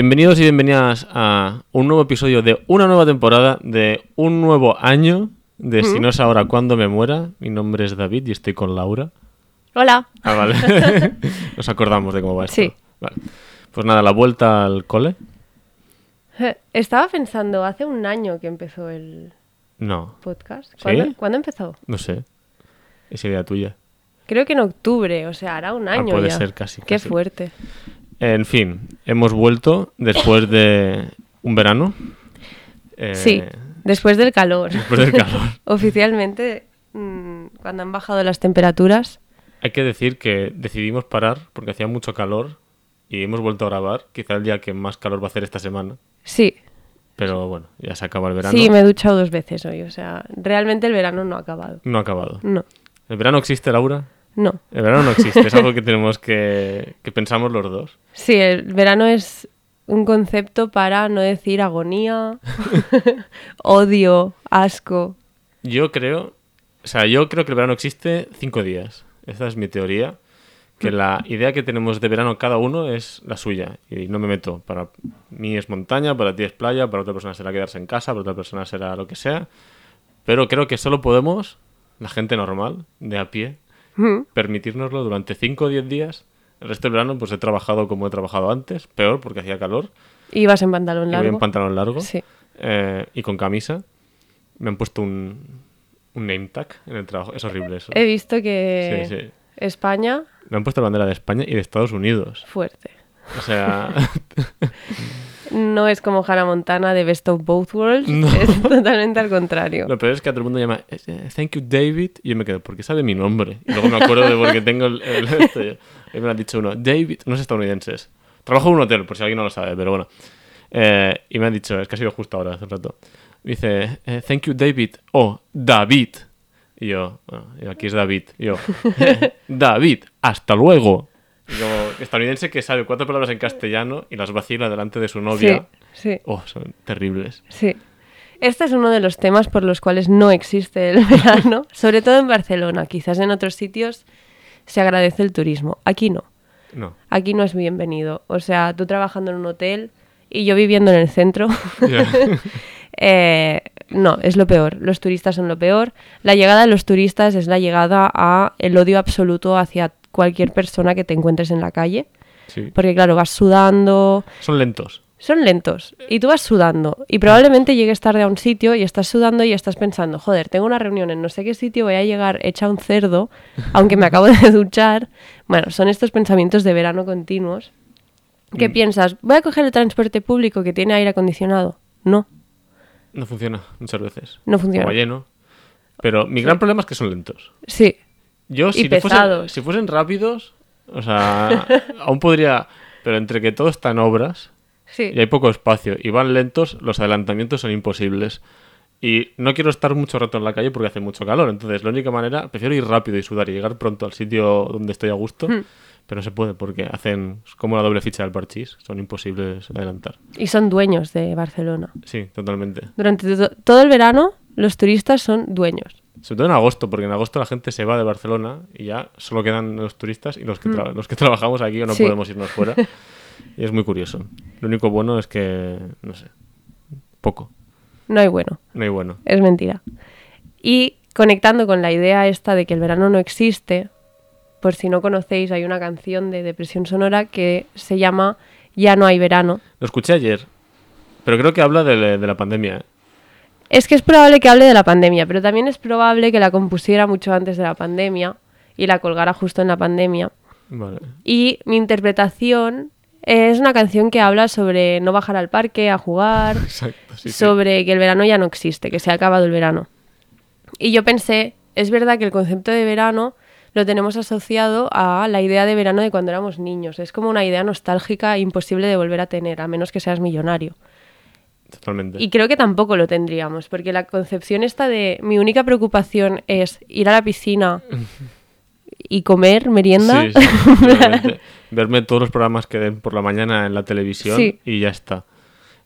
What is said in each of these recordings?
Bienvenidos y bienvenidas a un nuevo episodio de una nueva temporada, de un nuevo año, de Si no es ahora, cuando me muera. Mi nombre es David y estoy con Laura. Hola. Ah, vale. Nos acordamos de cómo va esto. Sí. Vale. Pues nada, la vuelta al cole. Estaba pensando, hace un año que empezó el No, podcast. ¿Sí? ¿Cuándo, ¿cuándo empezó? no sé. Es idea tuya. Creo que en octubre, o sea, hará un año Ah, puede ya. ser casi, Qué casi. fuerte. En fin, hemos vuelto después de un verano. Eh, Sí, después del calor. Después del calor. Oficialmente, mm, cuando han bajado las temperaturas. Hay que decir que decidimos parar porque hacía mucho calor y hemos vuelto a grabar. Quizá el día que más calor va a hacer esta semana. Sí, Pero bueno, ya se acaba el verano. sí, me he duchado dos veces hoy. O sea, realmente el verano no ha acabado. No ha acabado. No, ¿El verano existe, Laura? No. El verano no existe, es algo que tenemos que, que pensamos los dos. Sí, el verano es un concepto para no decir agonía, odio, asco. Yo creo, o sea, yo creo que el verano existe cinco días. Esta es mi teoría. Que la idea que tenemos de verano cada uno es la suya. Y no me meto. Para mí es montaña, para ti es playa, para otra persona será quedarse en casa, para otra persona será lo que sea. Pero creo que solo podemos, la gente normal, de a pie, Mm. permitirnoslo durante 5 o 10 días. El resto del verano pues he trabajado como he trabajado antes, peor porque hacía calor. Ibas en pantalón largo. en pantalón largo Sí. eh, y con camisa. Me han puesto un, un name tag en el trabajo. Es horrible eso. He visto que Sí, sí. España, Me han puesto la bandera de España y de Estados Unidos. fuerte. O sea, No es como Hannah Montana de Best of Both Worlds, No. es totalmente al contrario. lo peor es que a todo el mundo llama eh, Thank you, David. Y yo me quedo, porque sabe mi nombre? Y luego me acuerdo de porque tengo el. el-. Y me lo ha dicho uno, David, no es estadounidenses. Trabajo en un hotel, por si alguien no lo sabe, pero bueno. Eh, y me ha dicho, es que ha sido justo ahora, hace un rato. Me dice, eh, Thank you, David. O David. Y yo, bueno, y aquí es David. Y yo, "Eh, David, hasta luego. Como estadounidense que sabe cuatro palabras en castellano y las vacila delante de su novia. Sí, sí, Oh, son terribles. sí. Este es uno de los temas por los cuales no existe el verano, sobre todo en Barcelona. Quizás en otros sitios se agradece el turismo. Aquí no. No. Aquí no es bienvenido. O sea, tú trabajando en un hotel y yo viviendo en el centro. Eh, no, es lo peor. Los turistas son lo peor. La llegada de los turistas es la llegada a el odio absoluto hacia cualquier persona que te encuentres en la calle. Sí. Porque claro, vas sudando, Son lentos. son lentos y tú vas sudando y probablemente llegues tarde a un sitio y estás sudando y estás pensando, joder, tengo una reunión en no sé qué sitio, voy a llegar hecha un cerdo, aunque me acabo de duchar. Bueno, son estos pensamientos de verano continuos. ¿Qué Mm. piensas? ¿Voy a coger el transporte público que tiene aire acondicionado? No, No funciona muchas veces. no funciona. Como lleno. Pero mi gran problema es que son lentos. Sí, Yo, Y si, fuesen, pesados. si fuesen rápidos, o sea, aún podría. Pero entre que todo está en obras sí. y hay poco espacio y van lentos, los adelantamientos son imposibles. Y no quiero estar mucho rato en la calle porque hace mucho calor. Entonces, la única manera, prefiero ir rápido y sudar y llegar pronto al sitio donde estoy a gusto. Hmm. Pero no se puede porque hacen como la doble ficha del parchís. Son imposibles adelantar. Y son dueños de Barcelona. Sí, totalmente. Durante to- todo el verano, los turistas son dueños. Sobre todo en agosto, porque en agosto la gente se va de Barcelona y ya solo quedan los turistas y los que, tra- los que trabajamos aquí o no Mm. Sí. podemos irnos fuera. Y es muy curioso. Lo único bueno es que, no sé, poco. No hay bueno. No hay bueno. Es mentira. Y conectando con la idea esta de que el verano no existe, por si no conocéis, hay una canción de Depresión Sonora que se llama Ya no hay verano. Lo escuché ayer, pero creo que habla de, de la pandemia. ¿eh? Es que es probable que hable de la pandemia, pero también es probable que la compusiera mucho antes de la pandemia y la colgara justo en la pandemia. Vale. Y mi interpretación es una canción que habla sobre no bajar al parque a jugar, Exacto. Sí, sí. sobre que el verano ya no existe, que se ha acabado el verano. Y yo pensé, es verdad que el concepto de verano lo tenemos asociado a la idea de verano de cuando éramos niños. Es como una idea nostálgica imposible de volver a tener, a menos que seas millonario. Totalmente. Y creo que tampoco lo tendríamos, porque la concepción esta de mi única preocupación es ir a la piscina y comer merienda. Sí, sí, totalmente. Verme todos los programas que den por la mañana en la televisión Sí. y ya está.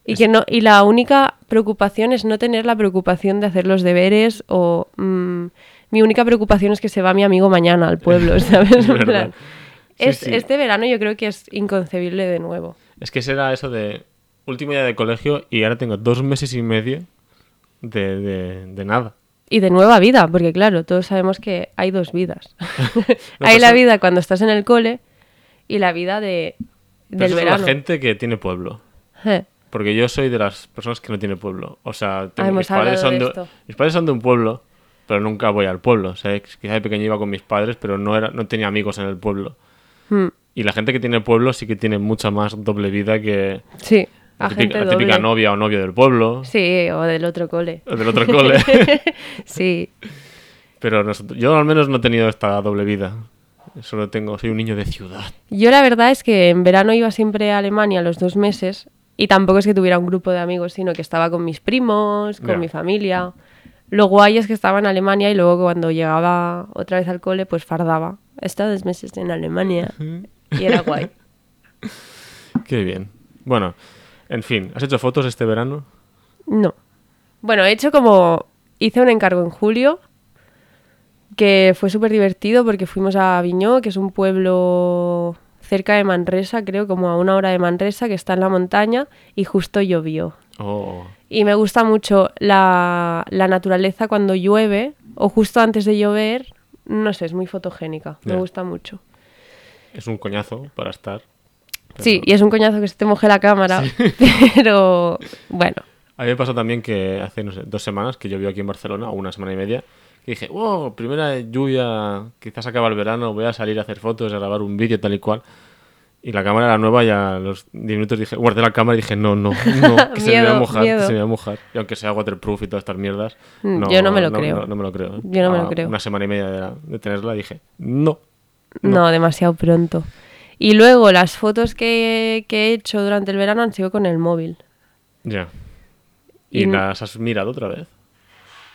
Y, que no, y la única preocupación es no tener la preocupación de hacer los deberes o mm, mi única preocupación es que se va mi amigo mañana al pueblo, ¿sabes? Es. Este verano yo creo que es inconcebible de nuevo. Es que será eso de último día de colegio y ahora tengo dos meses y medio de, de, de nada. Y de nueva vida, porque claro, todos sabemos que hay dos vidas. No, hay la vida cuando estás en el cole y la vida de, Pero del es verano. la gente que tiene pueblo. Eh, Porque yo soy de las personas que no tiene pueblo. O sea, tengo- mis, padres son de de, mis padres son de un pueblo, pero nunca voy al pueblo. O sea, quizá de pequeño iba con mis padres, pero no, era, no tenía amigos en el pueblo. hmm, Y la gente que tiene pueblo sí que tiene mucha más doble vida que Sí, la típica, la novia o novio del pueblo, Sí, o del otro cole. o del otro cole. Sí, pero nosotros- yo al menos no he tenido esta doble vida. Solo tengo, soy un niño de ciudad. Yo la verdad es que en verano iba siempre a Alemania los dos meses y tampoco es que tuviera un grupo de amigos, sino que estaba con mis primos, con mi familia. Lo guay es que estaba en Alemania y luego cuando llegaba otra vez al cole, pues fardaba. He estado dos meses en Alemania y era guay. Qué bien. Bueno, en fin, ¿has hecho fotos este verano? No. Bueno, he hecho como... Hice un encargo en julio que fue súper divertido porque fuimos a Aviñó, que es un pueblo cerca de Manresa, creo, como a una hora de Manresa, que está en la montaña, y justo llovió. Oh, Y me gusta mucho la, la naturaleza cuando llueve o justo antes de llover. No sé, es muy fotogénica. Me gusta mucho. es un coñazo para estar. Sí, y es un coñazo que se te moje la cámara. Pero bueno, A mí me pasó también que hace, no sé, dos semanas que llovió aquí en Barcelona, o una semana y media, que dije, wow, primera lluvia, quizás acaba el verano, voy a salir a hacer fotos, a grabar un vídeo tal y cual. Y la cámara era nueva y a los 10 minutos dije, guardé la cámara y dije, no, no, no, que se me va a Miedo, mojar, que miedo. se me va a mojar. Y aunque sea waterproof y todas estas mierdas, Mm, yo no me lo creo. No, no me lo creo. Yo no me lo A creo. Una semana y media de, de tenerla dije, no. no. demasiado pronto. Y luego las fotos que, que he hecho durante el verano han sido con el móvil. Ya. ¿Y, Y- las has mirado otra vez?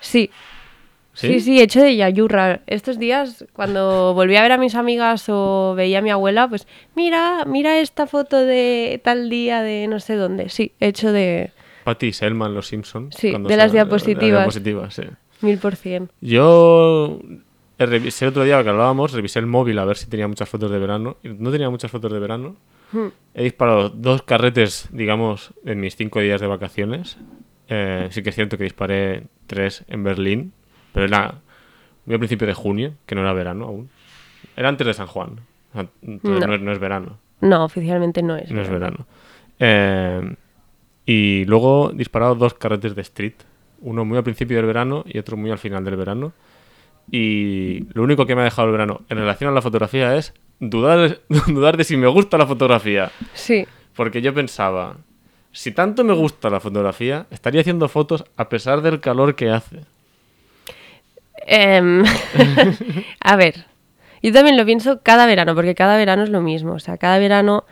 Sí, ¿Sí? sí, he hecho de Yayurra. Estos días, cuando volví a ver a mis amigas o veía a mi abuela, pues mira, mira esta foto de tal día de no sé dónde. Sí, he hecho de Patty Selman, Los Simpsons. Sí, de las diapositivas. las diapositivas, sí. mil por cien. Yo revisé el otro día que hablábamos, revisé el móvil a ver si tenía muchas fotos de verano. No tenía muchas fotos de verano. Hmm. He disparado dos carretes, digamos, en mis cinco días de vacaciones. Eh, sí que es cierto que disparé tres en Berlín, pero era muy al principio de junio, que no era verano aún. Era antes de San Juan. Entonces No. no, es, no es verano. No, oficialmente no es. No es verano. Eh, y luego he disparado dos carretes de street. Uno muy al principio del verano y otro muy al final del verano. Y lo único que me ha dejado el verano en relación a la fotografía es dudar, dudar de si me gusta la fotografía. Sí, Porque yo pensaba, si tanto me gusta la fotografía, estaría haciendo fotos a pesar del calor que hace. Em, a ver, yo también lo pienso cada verano, porque cada verano es lo mismo. O sea, cada verano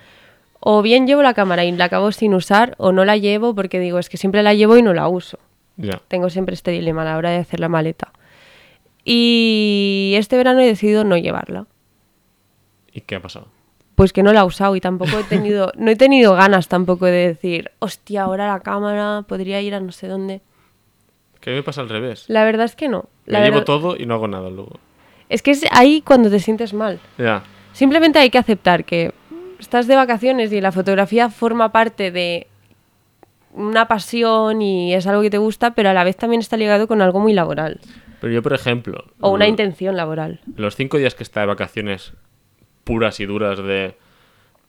o bien llevo la cámara y la acabo sin usar, o no la llevo porque digo, es que siempre la llevo y no la uso. Ya. Tengo siempre este dilema a la hora de hacer la maleta. Y este verano he decidido no llevarla. ¿Y qué ha pasado? Pues que no la he usado y tampoco he tenido, no he tenido ganas tampoco de decir, hostia, ahora la cámara podría ir a no sé dónde. Que a mí me pasa al revés. La verdad es que no. La Me llevo todo y no hago nada luego. Es que es ahí cuando te sientes mal. Ya. Simplemente hay que aceptar que estás de vacaciones y la fotografía forma parte de una pasión y es algo que te gusta, pero a la vez también está ligado con algo muy laboral Pero yo, por ejemplo... o una lo- intención laboral. Los cinco días que está de vacaciones puras y duras de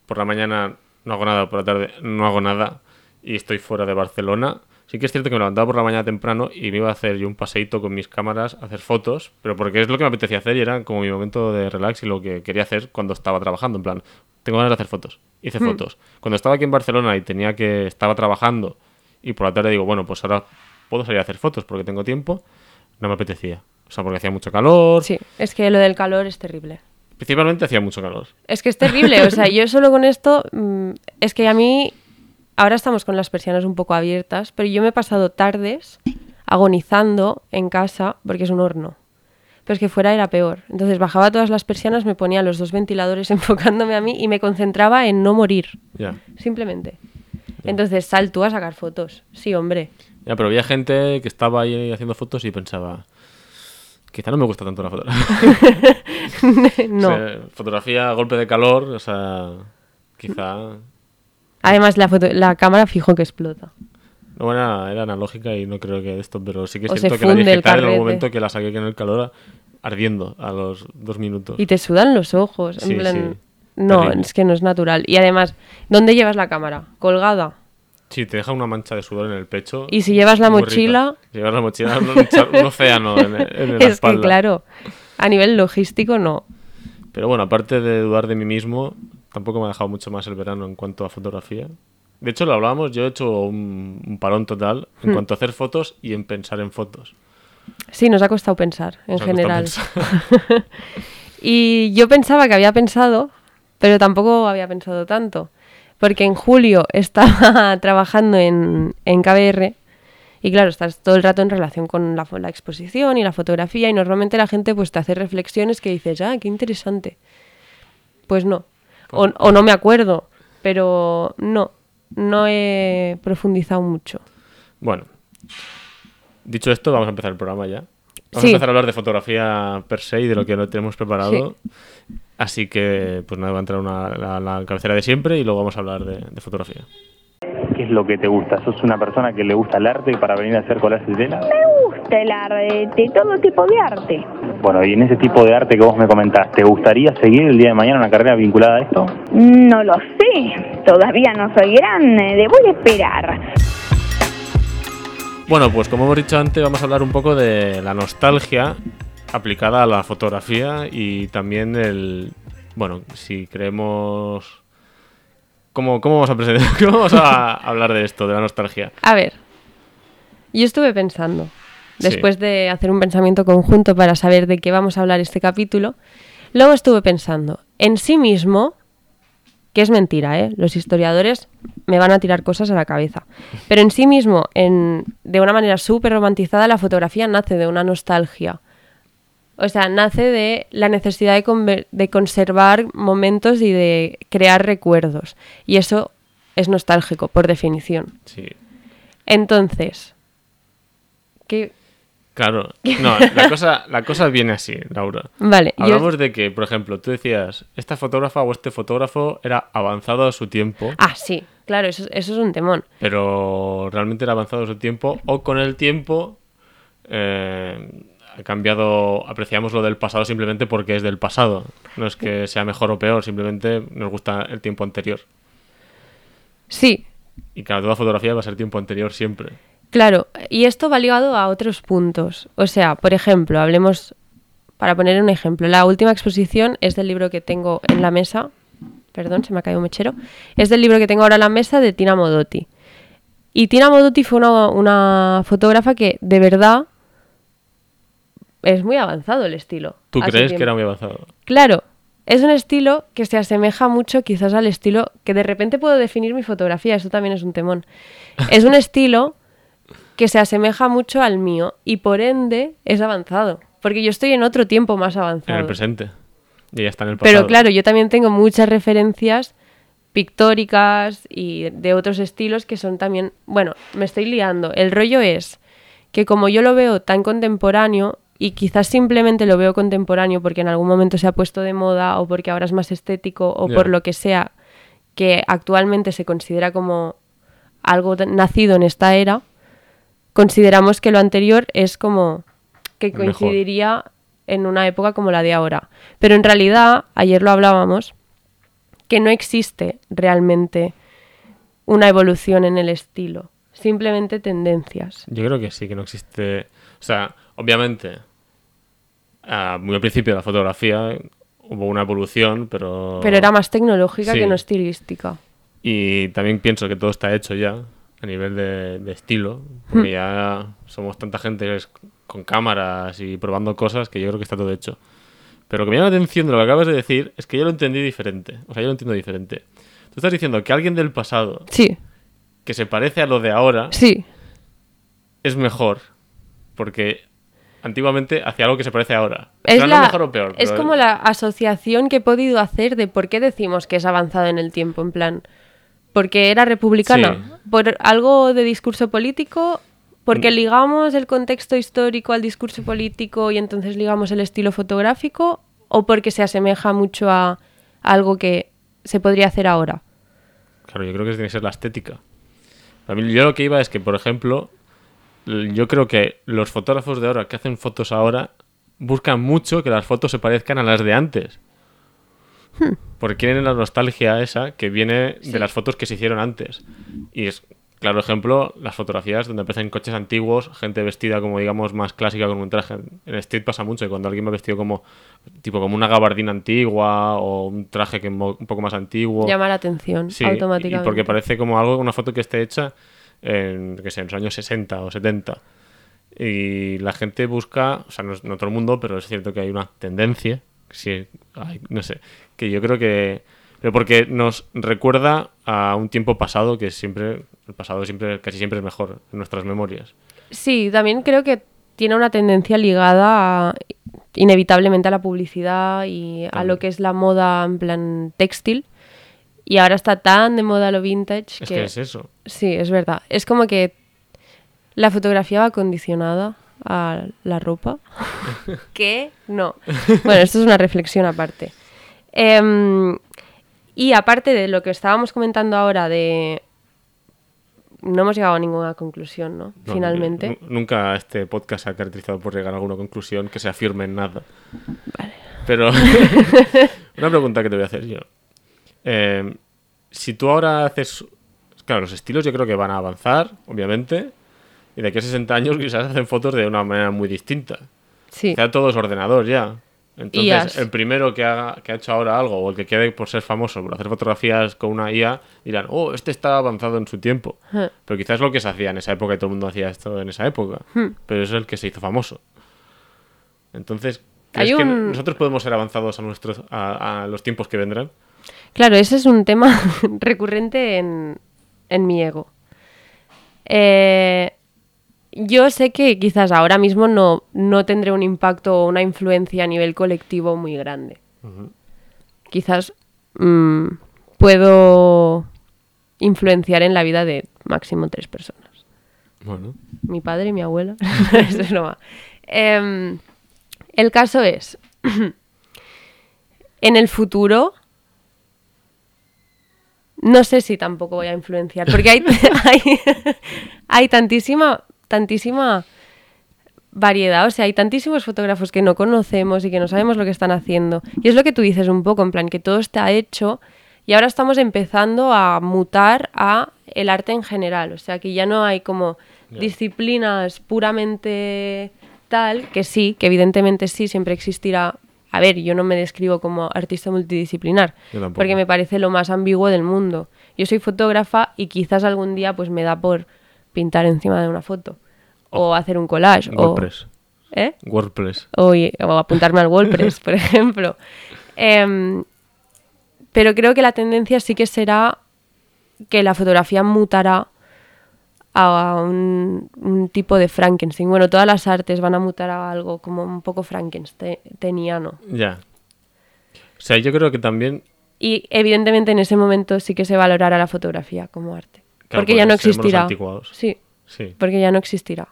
por la mañana no hago nada, por la tarde no hago nada y estoy fuera de Barcelona, sí que es cierto que me levantaba por la mañana temprano y me iba a hacer yo un paseíto con mis cámaras, a hacer fotos, pero porque es lo que me apetecía hacer y era como mi momento de relax y lo que quería hacer cuando estaba trabajando, en plan, tengo ganas de hacer fotos, hice fotos. Cuando estaba aquí en Barcelona y tenía que, estaba trabajando y por la tarde digo, bueno, pues ahora puedo salir a hacer fotos porque tengo tiempo, no me apetecía. O sea, porque hacía mucho calor, Sí, es que lo del calor es terrible. Principalmente hacía mucho calor. Es que es terrible, o sea, yo solo con esto, mm, es que a mí, ahora estamos con las persianas un poco abiertas, pero yo me he pasado tardes agonizando en casa porque es un horno. Pero es que fuera era peor. Entonces bajaba todas las persianas, me ponía los dos ventiladores enfocándome a mí y me concentraba en no morir, Ya. simplemente. Entonces sal tú a sacar fotos. Sí, hombre. Ya, pero había gente que estaba ahí haciendo fotos y pensaba, quizá no me gusta tanto la fotografía. no. O sea, fotografía a golpe de calor, o sea, quizá... Además, la, foto- la cámara fijo que explota. No, era, era analógica y no creo que esto, pero sí que es O cierto que la el digital en algún momento que la saqué en el calor ardiendo a los dos minutos. Y te sudan los ojos. Sí, plan, sí. No, Terrible. es que no es natural. Y además, ¿dónde llevas la cámara? Colgada. Sí, te deja una mancha de sudor en el pecho. Y si llevas la mochila, Si llevas la mochila, un, océano en, en la es espalda. que claro, a nivel logístico no. Pero bueno, aparte de dudar de mí mismo, tampoco me ha dejado mucho más el verano en cuanto a fotografía. De hecho, lo hablábamos, yo he hecho un, un parón total Hmm. en cuanto a hacer fotos y en pensar en fotos. Sí, nos ha costado pensar, en Nos general. pensar. Y yo pensaba que había pensado, pero tampoco había pensado tanto. Porque en julio estaba trabajando en, en KBR y claro, estás todo el rato en relación con la, exposición y la fotografía y normalmente la gente pues te hace reflexiones que dices, ah, qué interesante. Pues no. O, o no me acuerdo, pero no, no he profundizado mucho. Bueno, dicho esto, vamos a empezar el programa ya. Vamos Sí. a empezar a hablar de fotografía per se y de lo que lo tenemos preparado. Así que, pues nada, va a entrar una, la, la cabecera de siempre y luego vamos a hablar de, de fotografía. ¿Qué es lo que te gusta? ¿Sos una persona que le gusta el arte para venir a hacer collages de tela? Me gusta el arte, todo tipo de arte. Bueno, y en ese tipo de arte que vos me comentás, ¿te gustaría seguir el día de mañana una carrera vinculada a esto? No lo sé, todavía no soy grande, debo de esperar. Bueno, pues como hemos dicho antes, vamos a hablar un poco de la nostalgia aplicada a la fotografía y también el... Bueno, si creemos... ¿Cómo, cómo vamos a presentar? ¿Cómo vamos a hablar de esto, de la nostalgia? A ver, yo estuve pensando, Sí. después de hacer un pensamiento conjunto para saber de qué vamos a hablar este capítulo, luego estuve pensando, en sí mismo, que es mentira, ¿eh? los historiadores me van a tirar cosas a la cabeza, pero en sí mismo, en, de una manera súper romantizada, la fotografía nace de una nostalgia. O sea, nace de la necesidad de, de conservar momentos y de crear recuerdos. Y eso es nostálgico, por definición. Sí. Entonces, ¿qué? Claro. No, la cosa, la cosa viene así, Laura. Vale, yo- Hablamos de que, por ejemplo, tú decías, esta fotógrafa o este fotógrafo era avanzado a su tiempo, Ah, sí, claro, eso, eso es un temón. pero realmente era avanzado a su tiempo, o con el tiempo eh, ha cambiado, apreciamos lo del pasado simplemente porque es del pasado. No es que sea mejor o peor, simplemente nos gusta el tiempo anterior. Sí, Y cada toda fotografía va a ser tiempo anterior siempre. claro, y esto va ligado a otros puntos. O sea, por ejemplo, hablemos, para poner un ejemplo, la última exposición es del libro que tengo en la mesa, perdón, se me ha caído un mechero, es del libro que tengo ahora en la mesa de Tina Modotti. Y Tina Modotti fue una, una fotógrafa que de verdad es muy avanzado el estilo. ¿Tú crees que era muy avanzado? Claro, es un estilo que se asemeja mucho quizás al estilo que de repente puedo definir mi fotografía, eso también es un temón. Es un estilo que se asemeja mucho al mío y por ende es avanzado, porque yo estoy en otro tiempo más En avanzado. el presente. Y ya está en el pasado. Pero claro, yo también tengo muchas referencias pictóricas y de otros estilos que son también, bueno, me estoy liando. El rollo es que como yo lo veo tan contemporáneo y quizás simplemente lo veo contemporáneo porque en algún momento se ha puesto de moda o porque ahora es más estético o por lo que sea que actualmente se considera como algo nacido en esta era, consideramos que lo anterior es como que Mejor. coincidiría en una época como la de ahora. Pero en realidad, ayer lo hablábamos, que no existe realmente una evolución en el estilo, simplemente tendencias. Yo creo que sí, que no existe. O sea, obviamente, ah, muy al principio de la fotografía hubo una evolución, pero. Pero era más tecnológica Sí. que no estilística. Y también pienso que todo está hecho ya a nivel de, de estilo, Hmm. porque ya somos tanta gente con cámaras y probando cosas que yo creo que está todo hecho. Pero lo que me llama la atención de lo que acabas de decir es que yo lo entendí diferente. O sea, yo lo entiendo diferente. Tú estás diciendo que alguien del pasado Sí, que se parece a lo de ahora sí, es mejor. Porque antiguamente hacía algo que se parece ahora. Es, no la- mejor o peor. es como la asociación que he podido hacer de por qué decimos que es avanzado en el tiempo, en plan, porque era republicana, por algo de discurso político, porque Mm. ligamos el contexto histórico al discurso político y entonces ligamos el estilo fotográfico, o porque se asemeja mucho a algo que se podría hacer ahora. Claro, yo creo que tiene que ser la estética. Mí, yo lo que iba es que, por ejemplo, yo creo que los fotógrafos de ahora que hacen fotos ahora buscan mucho que las fotos se parezcan a las de antes. Porque quieren la nostalgia esa que viene Sí. de las fotos que se hicieron antes. Y es, claro ejemplo, las fotografías donde aparecen coches antiguos, gente vestida como, digamos, más clásica con un traje. En street pasa mucho, y cuando alguien va vestido como, tipo, como una gabardina antigua o un traje que un poco más antiguo. Llama la atención Sí, automáticamente. y porque parece como algo, una foto que esté hecha en, que sé, en los años 60 o 70. Y la gente busca, o sea, no, no todo el mundo, pero es cierto que hay una tendencia, sí, hay- no sé, que yo creo que... Pero porque nos recuerda a un tiempo pasado que siempre, el pasado siempre, casi siempre es mejor en nuestras memorias. Sí, también creo que tiene una tendencia ligada a- inevitablemente a la publicidad y a lo que es la moda en plan textil. Y ahora está tan de moda lo vintage Es que... que es eso. Sí, es verdad. Es como que la fotografía va condicionada a la ropa. ¿Qué? No. Bueno, esto es una reflexión aparte. Em, y aparte de lo que estábamos comentando ahora de... No hemos llegado a ninguna conclusión, ¿no? No, Finalmente. nu- Nunca este podcast se ha caracterizado por llegar a alguna conclusión que se afirme en nada. Pero una pregunta que te voy a hacer yo. Eh, si tú ahora haces... Claro, los estilos yo creo que van a avanzar, obviamente. Y de aquí a 60 años quizás hacen fotos de una manera muy distinta. Sí. Todo es ordenador ya. Entonces, IAs. el primero que, haga, que ha hecho ahora algo, o el que quede por ser famoso, por hacer fotografías con una IA, dirán, oh, este está avanzado en su tiempo. Pero quizás es lo que se hacía en esa época y todo el mundo hacía esto en esa época. Hmm. Pero es el que se hizo famoso. Entonces, Hay ¿crees que nosotros podemos ser avanzados a, nuestros, a, a los tiempos que vendrán? Claro, ese es un tema recurrente en, en mi ego. Eh, yo sé que quizás ahora mismo no, no tendré un impacto o una influencia a nivel colectivo muy grande. Quizás mm, puedo influenciar en la vida de máximo tres personas. Bueno, Mi padre y mi abuela. Eso es broma. Em, el caso es, en el futuro, no sé si tampoco voy a influenciar, porque hay, hay, hay tantísima, tantísima variedad, o sea, hay tantísimos fotógrafos que no conocemos y que no sabemos lo que están haciendo. Y es lo que tú dices un poco, en plan, que todo está hecho y ahora estamos empezando a mutar a el arte en general, o sea, que ya no hay como disciplinas puramente tal, que sí, que evidentemente sí, siempre existirá. A ver, yo no me describo como artista multidisciplinar, porque me parece lo más ambiguo del mundo. Yo soy fotógrafa y quizás algún día pues me da por pintar encima de una foto o hacer un collage o WordPress. ¿eh? WordPress. o, o apuntarme al WordPress, por ejemplo. Em, pero creo que la tendencia sí que será que la fotografía mutará a un, un tipo de Frankenstein. Bueno, todas las artes van a mutar a algo como un poco Frankensteiniano. Ya. O sea, yo creo que también Y evidentemente en ese momento sí que se valorará la fotografía como arte. Claro, porque ya no los existirá. Sí, Sí. porque ya no existirá.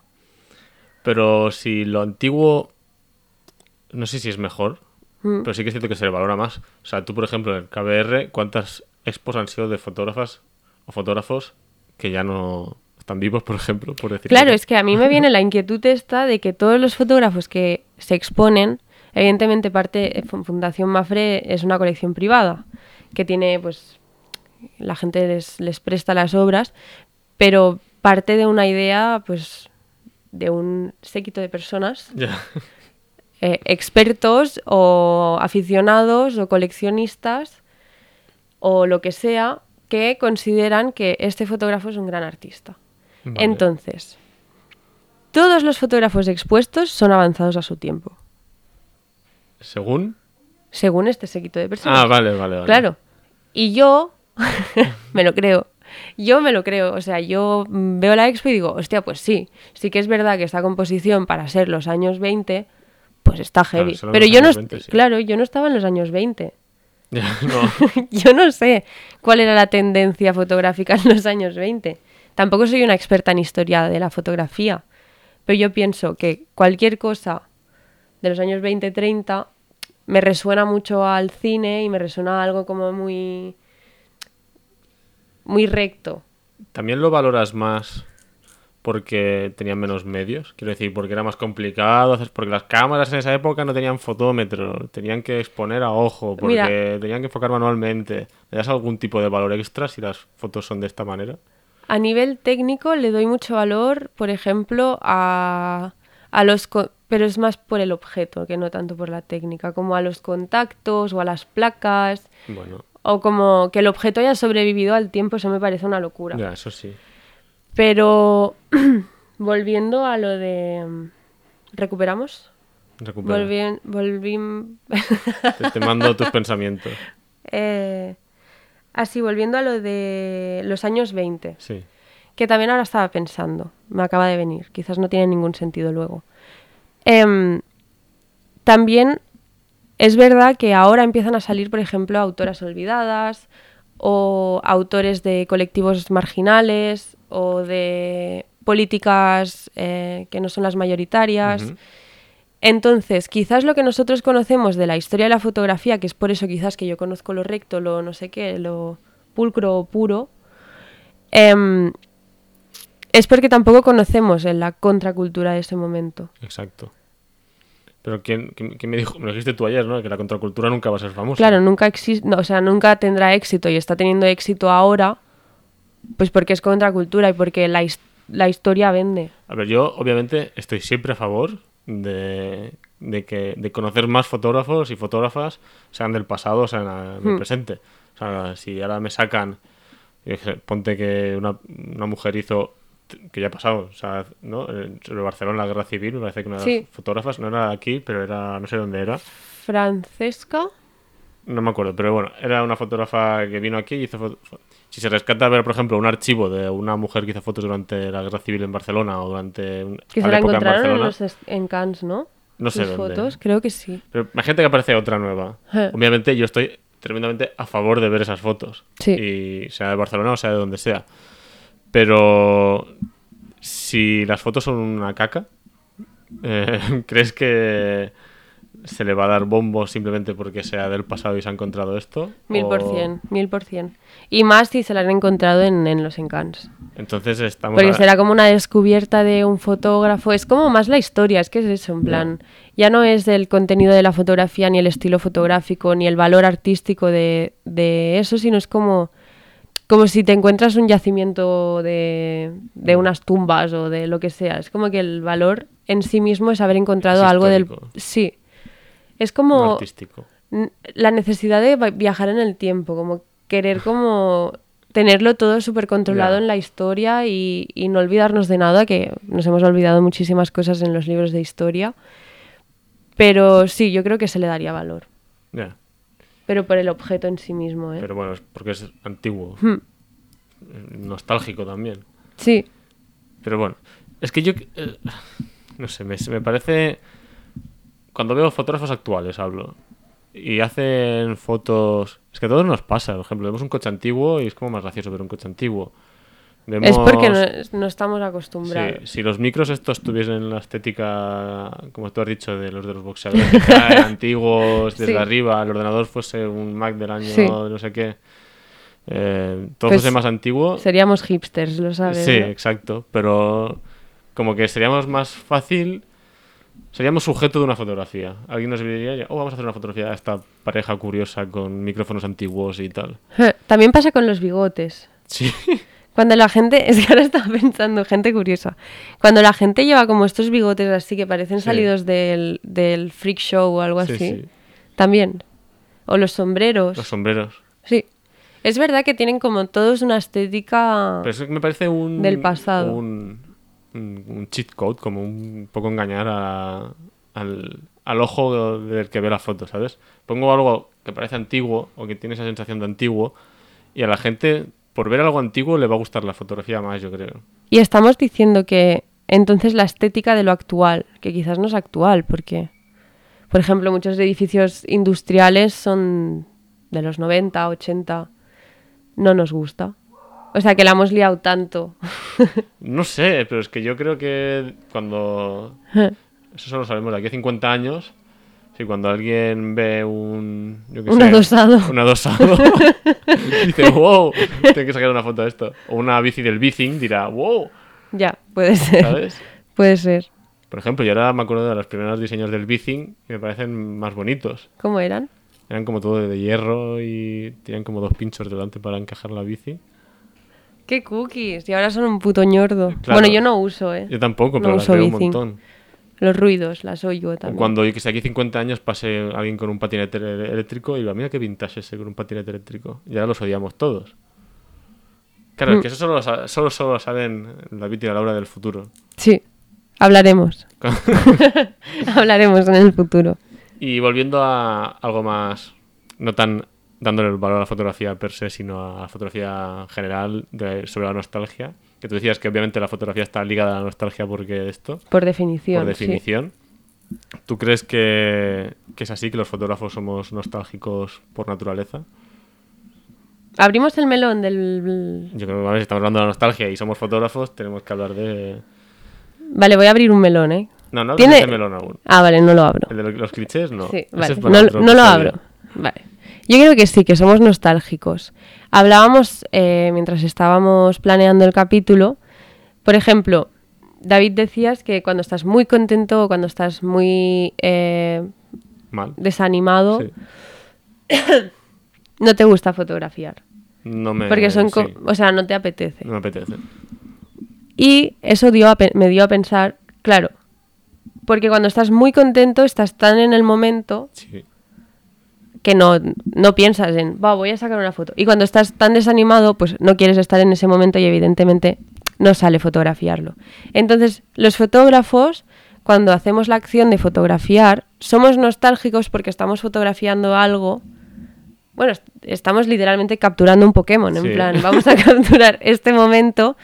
Pero si lo antiguo, no sé si es mejor, Mm. pero sí que es cierto que se le valora más. O sea, tú, por ejemplo, en el KBR, ¿cuántas expos han sido de fotógrafas o fotógrafos que ya no están vivos, por ejemplo? Por Claro, es que a mí me viene la inquietud esta de que todos los fotógrafos que se exponen, evidentemente parte Fu- Fundación Mafre es una colección privada que tiene, pues, la gente les, les presta las obras, pero parte de una idea, pues, de un séquito de personas eh, expertos o aficionados o coleccionistas o lo que sea que consideran que este fotógrafo es un gran artista. Vale. Entonces, todos los fotógrafos expuestos son avanzados a su tiempo, ¿Según? según este séquito de personas. Ah, vale, vale, vale. Claro. Y yo me lo creo. Yo me lo creo. O sea, yo veo la expo y digo, hostia, pues sí. Sí que es verdad que esta composición para ser los años 20, pues está heavy. Pero yo no, años est- 20, sí. claro, yo no estaba en los años 20. Ya, no. yo no sé cuál era la tendencia fotográfica en los años 20. Tampoco soy una experta en historia de la fotografía. Pero yo pienso que cualquier cosa de los años 20-30 me resuena mucho al cine y me resuena a algo como muy muy recto. También lo valoras más porque tenían menos medios, quiero decir, porque era más complicado, porque las cámaras en esa época no tenían fotómetro, tenían que exponer a ojo, porque Mira. tenían que enfocar manualmente. ¿Le das algún tipo de valor extra si las fotos son de esta manera? A nivel técnico le doy mucho valor, por ejemplo, a, a los... Pero es más por el objeto que no tanto por la técnica, como a los contactos o a las placas, Bueno, o como que el objeto haya sobrevivido al tiempo, eso me parece una locura. ya, eso sí. Pero volviendo a lo de... ¿Recuperamos? Recupera. Volvien- volvim- Te, te mando tus pensamientos. Eh, así, volviendo a lo de los años 20, Sí. que también ahora estaba pensando, me acaba de venir, quizás no tiene ningún sentido luego. Em, también es verdad que ahora empiezan a salir, por ejemplo, autoras olvidadas o autores de colectivos marginales o de políticas eh, que no son las mayoritarias. Entonces, quizás lo que nosotros conocemos de la historia de la fotografía, que es por eso quizás que yo conozco lo recto, lo no sé qué, lo pulcro o puro, em, es porque tampoco conocemos en la contracultura de ese momento. Exacto. Pero ¿quién, quién- quién me dijo? Me lo dijiste tú ayer, ¿no? Que la contracultura nunca va a ser famosa. Claro, nunca existe, o sea, nunca tendrá éxito y está teniendo éxito ahora, pues porque es contracultura y porque la, his- la historia vende. A ver, yo obviamente estoy siempre a favor de, de que, de conocer más fotógrafos y fotógrafas, sean del pasado o sean del Hmm. presente. O sea, si ahora me sacan, ponte que una, una mujer hizo, que ya ha pasado, o sea, ¿no? Eh, Sobre Barcelona, la guerra civil, me parece que una de Sí. las fotógrafas, no era aquí, pero era, no sé dónde era, Francesca, no me acuerdo, pero bueno, era una fotógrafa que vino aquí y hizo fotos. Si se rescata ver, por ejemplo, un archivo de una mujer que hizo fotos durante la guerra civil en Barcelona o durante un- que se la época encontraron en, Barcelona, en Cannes, ¿no? No sé dónde. fotos, creo que sí. Pero imagínate que aparece otra nueva. Eh. Obviamente yo estoy tremendamente a favor de ver esas fotos. Sí. Y sea de Barcelona o sea de donde sea. Pero si las fotos son una caca, eh, ¿crees que se le va a dar bombo simplemente porque sea del pasado y se ha encontrado esto? Mil por cien, mil por cien. Y más si se la han encontrado en, en los encans. Entonces estamos... Porque a- será como una descubierta de un fotógrafo. Es como más la historia, es que es eso, en plan. Ya no es el contenido de la fotografía, ni el estilo fotográfico, ni el valor artístico de, de eso, sino es como, como si te encuentras un yacimiento de, de unas tumbas o de lo que sea. Es como que el valor en sí mismo es haber encontrado Es algo del. Sí. Es como artístico. la necesidad de viajar en el tiempo, como querer como tenerlo todo súper controlado en la historia y, y no olvidarnos de nada, que nos hemos olvidado muchísimas cosas en los libros de historia. Pero sí, yo creo que se le daría valor. Ya. Pero por el objeto en sí mismo, ¿eh? Pero bueno, es porque es antiguo. Hmm. Nostálgico también. Sí, Pero bueno, es que yo, eh, no sé, me, me parece, cuando veo fotógrafos actuales hablo, y hacen fotos, es que a todos nos pasa, por ejemplo, vemos un coche antiguo y es como más gracioso ver un coche antiguo. Vemos, es porque no, no estamos sí, acostumbrados. si los micros estos tuviesen la estética, como tú has dicho, de los de los boxeadores, que antiguos desde Sí. arriba, el ordenador fuese un Mac del año Sí. no sé qué, eh, todo Pues fuese más antiguo, Seríamos hipsters, lo sabes. Sí, ¿no? exacto. Pero como que seríamos más fácil. Seríamos sujeto de una fotografía. Alguien nos diría, oh, vamos a hacer una fotografía de esta pareja curiosa con micrófonos antiguos y tal. También pasa con los bigotes. Sí. Cuando la gente, es que ahora estaba pensando, gente curiosa, cuando la gente lleva como estos bigotes así que parecen Sí. salidos del, del freak show o algo Sí, así, sí. también. O los sombreros. Los sombreros. Sí. Es verdad que tienen como todos una estética... Pero eso me parece un. Del pasado. Un, un, cheat code, como un poco engañar al, al ojo del que ve la foto, ¿sabes? Pongo algo que parece antiguo o que tiene esa sensación de antiguo y a la gente, por ver algo antiguo, le va a gustar la fotografía más, yo creo. Y estamos diciendo que entonces la estética de lo actual, que quizás no es actual, porque, por ejemplo, muchos edificios industriales son de los 90, 80, no nos gusta. O sea, que la hemos liado tanto. No sé, pero es que yo creo que cuando. Eso solo sabemos de aquí a 50 años. Sí, cuando alguien ve un. yo qué Un sé, adosado. Un adosado. dice, wow, tengo que sacar una foto de esto. O una bici del bicing dirá, wow, Ya, puede ser. ¿sabes? Puede ser. Por ejemplo, yo ahora me acuerdo de los primeros diseños del bicing y me parecen más bonitos. ¿Cómo eran? Eran como todo de hierro y tenían como dos pinchos delante para encajar la bici. ¡Qué cookies! Y ahora son un puto ñordo. Claro. Bueno, yo no uso, ¿eh? Yo tampoco, No pero las uso veo un bicing. montón. Los ruidos, las oigo O también. Cuando yo que sé, aquí 50 años pase alguien con un patinete eléctrico y digo, mira qué vintage ese con un patinete eléctrico. Y ahora los odiamos todos. Claro, es Mm. que eso solo, lo solo, solo lo saben David y Laura del futuro. Sí, hablaremos. hablaremos en el futuro. Y volviendo a algo más, no tan dándole el valor a la fotografía per se, sino a la fotografía general de- sobre la nostalgia. Que tú decías que obviamente la fotografía está ligada a la nostalgia porque esto, Por definición. por sí. definición. ¿Tú crees que, que es así, que los fotógrafos somos nostálgicos por naturaleza? Abrimos el melón del... Yo creo que si estamos hablando de la nostalgia y somos fotógrafos, tenemos que hablar de... Vale, voy a abrir un melón, ¿eh? No, no Tiene- ¿Tiene... melón aún. Ah, vale, no lo abro. El de los clichés, no. Sí, vale. No, no lo abro. Vale. Yo creo que sí, que somos nostálgicos. Hablábamos eh, mientras estábamos planeando el capítulo. Por ejemplo, David decías que cuando estás muy contento o cuando estás muy eh, Mal. desanimado, Sí. no te gusta fotografiar. No me... Porque son... sí, O sea, no te apetece. no me apetece. Y eso dio a pe- me dio a pensar, claro, porque cuando estás muy contento, estás tan en el momento Sí. Que no, no piensas en, va, voy a sacar una foto. Y cuando estás tan desanimado, pues no quieres estar en ese momento y evidentemente no sale fotografiarlo. Entonces, los fotógrafos, cuando hacemos la acción de fotografiar, somos nostálgicos porque estamos fotografiando algo. Bueno, est- estamos literalmente capturando un Pokémon, en plan, vamos a capturar este momento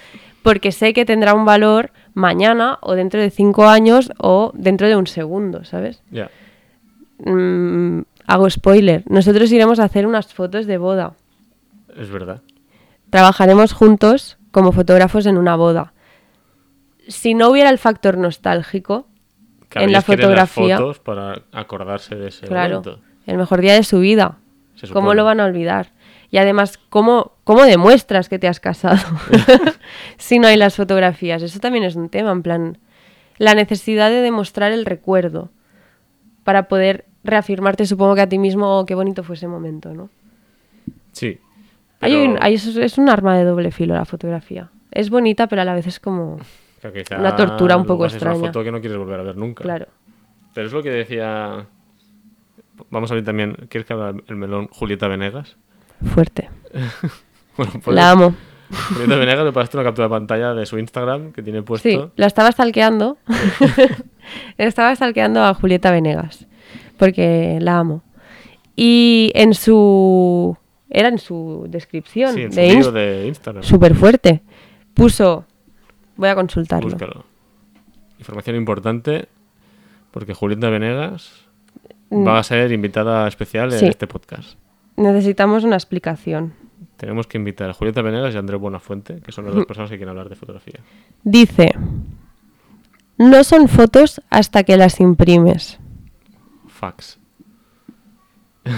porque sé que tendrá un valor mañana o dentro de cinco años o dentro de un segundo, ¿sabes? Ya. Mm, hago spoiler. Nosotros iremos a hacer unas fotos de boda. Es verdad. Trabajaremos juntos como fotógrafos en una boda. Si no hubiera el factor nostálgico, En la las fotografía- fotos para acordarse de ese claro, momento. el mejor día de su vida. ¿Cómo lo van a olvidar? Y además, ¿cómo, cómo demuestras que te has casado si no hay las fotografías? Eso también es un tema, en plan, la necesidad de demostrar el recuerdo para poder reafirmarte, supongo que a ti mismo, "Oh, qué bonito fue ese momento, ¿no? Sí. Hay un- hay- es, es un arma de doble filo la fotografía. Es bonita, pero a la vez es como... una tortura un poco extraña. Una foto que no quieres volver a ver nunca. Claro. Pero es lo que decía. Vamos a ver también. ¿Quieres que hable el melón Julieta Venegas? Fuerte. Bueno, pues La amo. Julieta Venegas me pasaste una captura de pantalla de su Instagram que tiene puesto. Sí, la estaba stalkeando. estaba stalkeando a Julieta Venegas. Porque la amo. Y en su. Era en su descripción Sí, en su de de Instagram. Súper fuerte. Puso. Voy a consultarlo. Búscalo. Información importante. Porque Julieta Venegas Mm. va a ser invitada especial en Sí. este podcast. Necesitamos una explicación. Tenemos que invitar a Julieta Venegas y a Andrés Buenafuente, que son las dos personas que quieren hablar de fotografía. Dice. No son fotos hasta que las imprimes. Fax.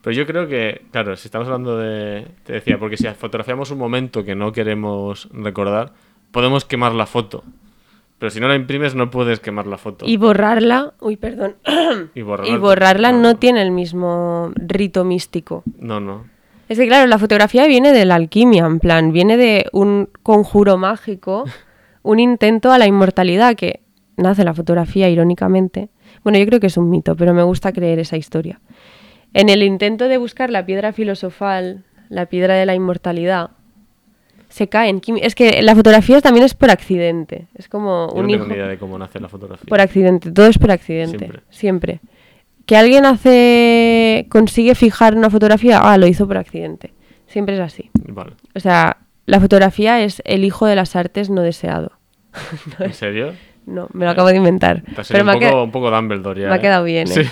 Pero yo creo que, claro, si estamos hablando de. Te decía, porque si fotografiamos un momento que no queremos recordar, podemos quemar la foto. Pero si no la imprimes, no puedes quemar la foto. Y borrarla. Uy, perdón. Y borrarla. Y borrarla no tiene el mismo rito místico. No, no. Es que claro, la fotografía viene de la alquimia, en plan, viene de un conjuro mágico, un intento a la inmortalidad que nace la fotografía irónicamente. Bueno, yo creo que es un mito, pero me gusta creer esa historia. En el intento de buscar la piedra filosofal, la piedra de la inmortalidad, se cae en quimi- Es que la fotografía también es por accidente. Es como Yo un no tengo hijo ni idea de cómo nace la fotografía. por accidente, todo es por accidente, Siempre. siempre. Que alguien hace consigue fijar una fotografía, ah, lo hizo por accidente. Siempre es así. Vale. O sea, la fotografía es el hijo de las artes no deseado. ¿En serio? No, me lo acabo de inventar. Te Pero me, un, ha poco, un poco Dumbledore ya. me ha ¿eh? quedado bien, Sí.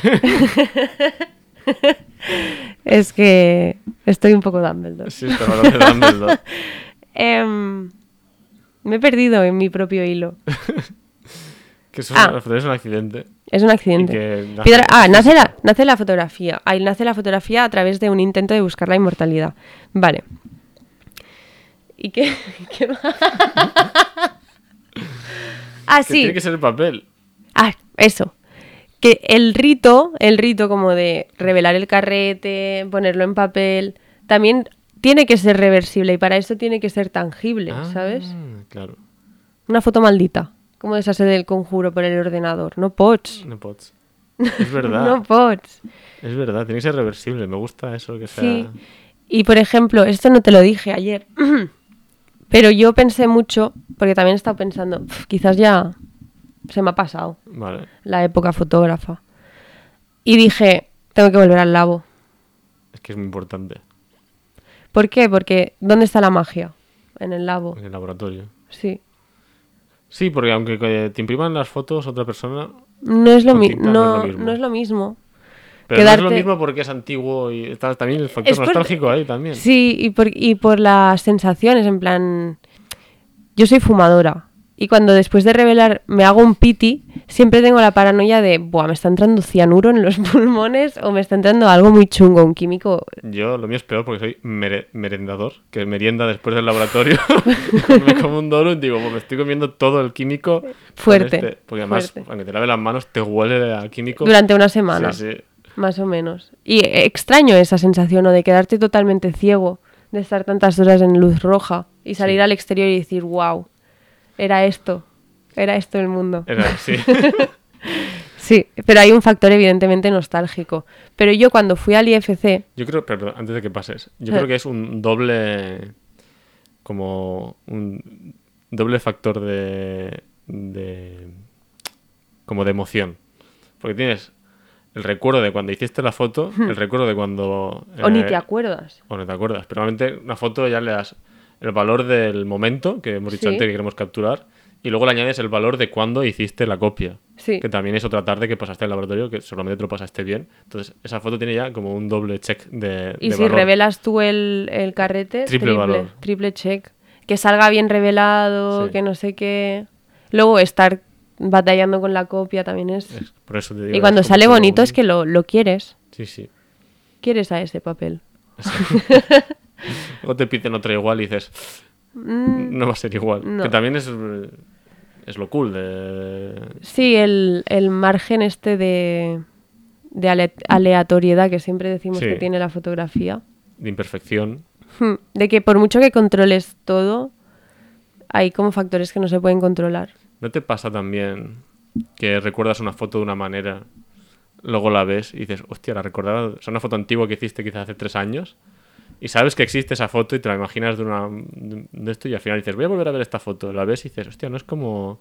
es que estoy un poco Dumbledore. sí, está hablando de Dumbledore. Em, me he perdido en mi propio hilo. Que eso Ah. es un accidente. Es un accidente. Y que nace- Piedra- ah, nace la, nace la fotografía. Ahí nace la fotografía a través de un intento de buscar la inmortalidad. Vale. ¿Y qué? qué más? Ah, Que sí. tiene que ser el papel. Ah, eso. Que el rito, el rito como de revelar el carrete, ponerlo en papel, también tiene que ser reversible y para eso tiene que ser tangible, Ah, ¿sabes? Claro. Una foto maldita. Como deshace del conjuro por el ordenador. No pots. No pots. Es verdad. No pots. Es verdad, tiene que ser reversible. Me gusta eso que sea. Sí. Y por ejemplo, esto no te lo dije ayer, pero yo pensé mucho, porque también he estado pensando, "Uf, quizás ya se me ha pasado Vale. la época fotógrafa. Y dije, tengo que volver al labo. Es que es muy importante ¿Por qué? Porque ¿dónde está la magia? En el labo. en el laboratorio. Sí. Sí, porque aunque eh, te impriman las fotos otra persona, No es lo, mi- no no, es lo mismo. no es lo mismo. Pero no es lo mismo porque es antiguo y está también el factor Es por- nostálgico ahí también. Sí, y por, y por las sensaciones, en plan, yo soy fumadora y cuando después de revelar me hago un piti, siempre tengo la paranoia de, buah, me está entrando cianuro en los pulmones o me está entrando algo muy chungo, un químico. Yo lo mío es peor porque soy mere- merendador, que merienda después del laboratorio. Me como un donut digo, "Pues me estoy comiendo todo el químico. Fuerte, este". Porque además, fuerte. aunque te lave las manos, te huele a químico. Durante una semana, Sí, sí. Más o menos. Y extraño esa sensación, ¿no? De quedarte totalmente ciego, de estar tantas horas en luz roja y salir Sí. al exterior y decir, wow, era esto, era esto el mundo. Era así. Sí, pero hay un factor evidentemente nostálgico. Pero yo cuando fui al IFC, Yo creo, perdón, antes de que pases, yo Eh. creo que es un doble, como un doble factor de, de, como de emoción. Porque tienes el recuerdo de cuando hiciste la foto, el recuerdo de cuando... Hmm. o ni eh, te acuerdas. o no te acuerdas, pero realmente una foto ya le das el valor del momento, que hemos dicho Sí. antes que queremos capturar, y luego le añades el valor de cuando hiciste la copia. Sí. Que también es otra tarde que pasaste en el laboratorio, que solamente te lo pasaste bien. Entonces, esa foto tiene ya como un doble check de. Y de si valor. revelas tú el, el carrete, Triple valor. triple check. Que salga bien revelado, Sí. que no sé qué. Luego estar batallando con la copia también es... Es- por eso te digo, Y cuando sale bonito es que lo, lo quieres. Sí, sí. Quieres a ese papel. Luego te piden otra igual y dices. No va a ser igual. Mm. no. Que también es, es lo cool de. Sí, el, el margen este de, de ale- aleatoriedad que siempre decimos Sí. que tiene la fotografía. de imperfección. Hmm, De que por mucho que controles todo, hay como factores que no se pueden controlar. ¿No te pasa también que recuerdas una foto de una manera, luego la ves y dices, hostia, la recordaba, o sea, una foto antigua que hiciste quizás hace tres años, y sabes que existe esa foto y te la imaginas de, una, de esto y al final dices, voy a volver a ver esta foto, la ves y dices, hostia, no es como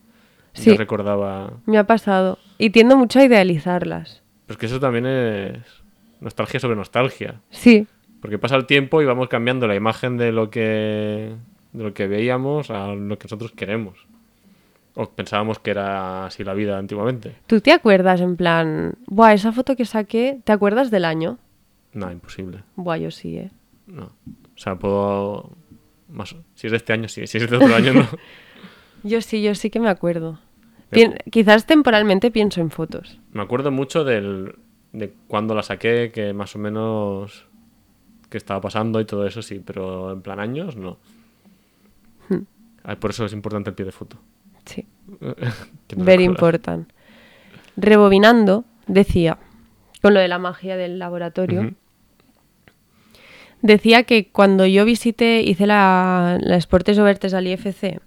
Sí. yo recordaba. Me ha pasado. Y tiendo mucho a idealizarlas. Pero es que eso también es nostalgia sobre nostalgia. Sí, Porque pasa el tiempo y vamos cambiando la imagen de lo que, de lo que veíamos a lo que nosotros queremos. O pensábamos que era así la vida antiguamente. ¿Tú te acuerdas en plan, buah, esa foto que saqué, ¿te acuerdas del año? No, imposible. Buah, yo sí, ¿eh? No. O sea, puedo... Más... Si es de este año, sí. Si es de otro año, no. Yo sí, yo sí que me acuerdo. Pien- quizás temporalmente pienso en fotos. Me acuerdo mucho del, de cuándo la saqué, que más o menos... que estaba pasando y todo eso, sí. Pero en plan años, no. Ah, Por eso es importante el pie de foto. Sí, no very important. Rebobinando, decía, con lo de la magia del laboratorio, decía que cuando yo visité, hice la, la Sportes Obertes al IFC,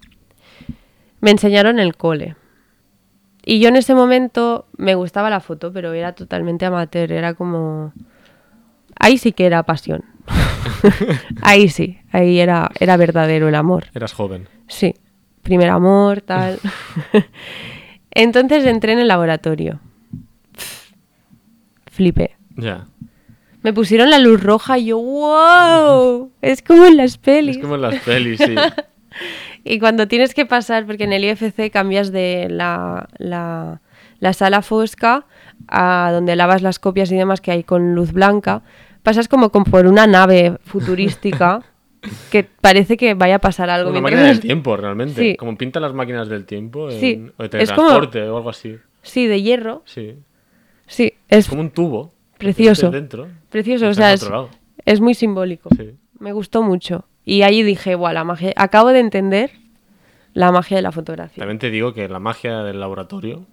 me enseñaron el cole. Y yo en ese momento me gustaba la foto, pero era totalmente amateur, era como... Ahí sí que era pasión. ahí sí, ahí era, era verdadero el amor. Eras joven. Sí, primer amor, tal. Entonces entré en el laboratorio. Flipé. Ya. Me pusieron la luz roja y yo, wow, es como en las pelis. Es como en las pelis, sí. Y cuando tienes que pasar, porque en el IFC cambias de la, la, la sala fosca a donde lavas las copias y demás que hay con luz blanca, pasas como, como por una nave futurística que parece que vaya a pasar algo. Una máquina del tiempo, realmente. Sí. Como pintan las máquinas del tiempo. en- Sí. O de Es como- o algo así. Sí, de hierro. Sí. Sí, es Como un tubo. Precioso. Dentro. precioso. O sea, es, es muy simbólico. Sí. Me gustó mucho. Y ahí dije, guau, la magia. Acabo de entender la magia de la fotografía. También te digo que la magia del laboratorio,